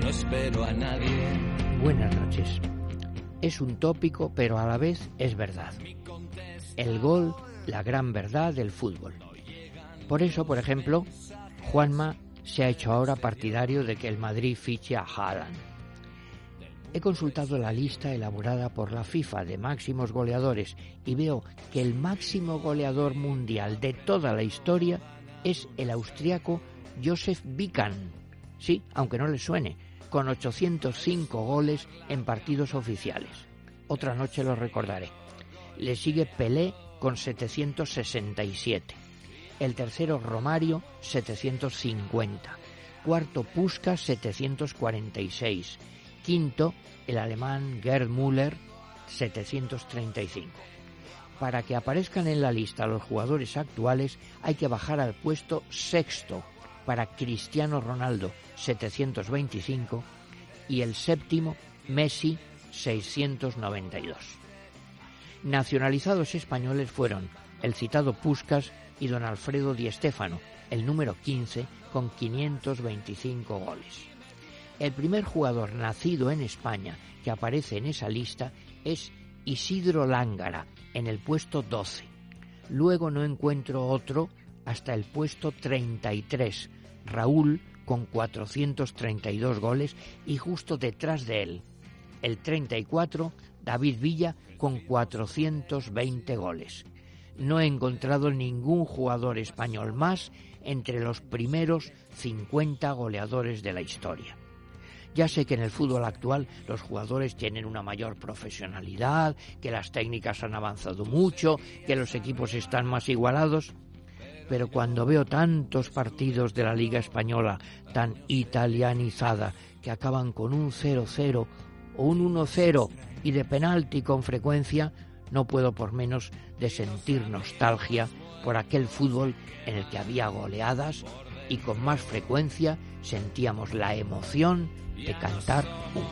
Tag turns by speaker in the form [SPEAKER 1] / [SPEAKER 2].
[SPEAKER 1] no espero a nadie.
[SPEAKER 2] Buenas noches. Es un tópico, pero a la vez es verdad. El gol, la gran verdad del fútbol. Por eso, por ejemplo, Juanma se ha hecho ahora partidario de que el Madrid fiche a Haaland. He consultado la lista elaborada por la FIFA de máximos goleadores y veo que el máximo goleador mundial de toda la historia es el austriaco Josef Bican. Sí, aunque no le suene, con 805 goles en partidos oficiales. Otra noche lo recordaré. Le sigue Pelé con 767. El tercero Romario 750. Cuarto Puskas 746 quinto el alemán Gerd Müller 735. Para que aparezcan en la lista los jugadores actuales hay que bajar al puesto sexto para Cristiano Ronaldo 725 y el séptimo Messi 692. Nacionalizados españoles fueron el citado Puskas y don Alfredo Di Stéfano, el número 15 con 525 goles. El primer jugador nacido en España que aparece en esa lista es Isidro Lángara, en el puesto 12. Luego no encuentro otro hasta el puesto 33, Raúl con 432 goles y justo detrás de él, el 34, David Villa con 420 goles. No he encontrado ningún jugador español más entre los primeros 50 goleadores de la historia. Ya sé que en el fútbol actual los jugadores tienen una mayor profesionalidad, que las técnicas han avanzado mucho, que los equipos están más igualados, pero cuando veo tantos partidos de la Liga Española tan italianizada que acaban con un 0-0 o un 1-0 y de penalti con frecuencia, no puedo por menos de sentir nostalgia por aquel fútbol en el que había goleadas y con más frecuencia sentíamos la emoción de cantar un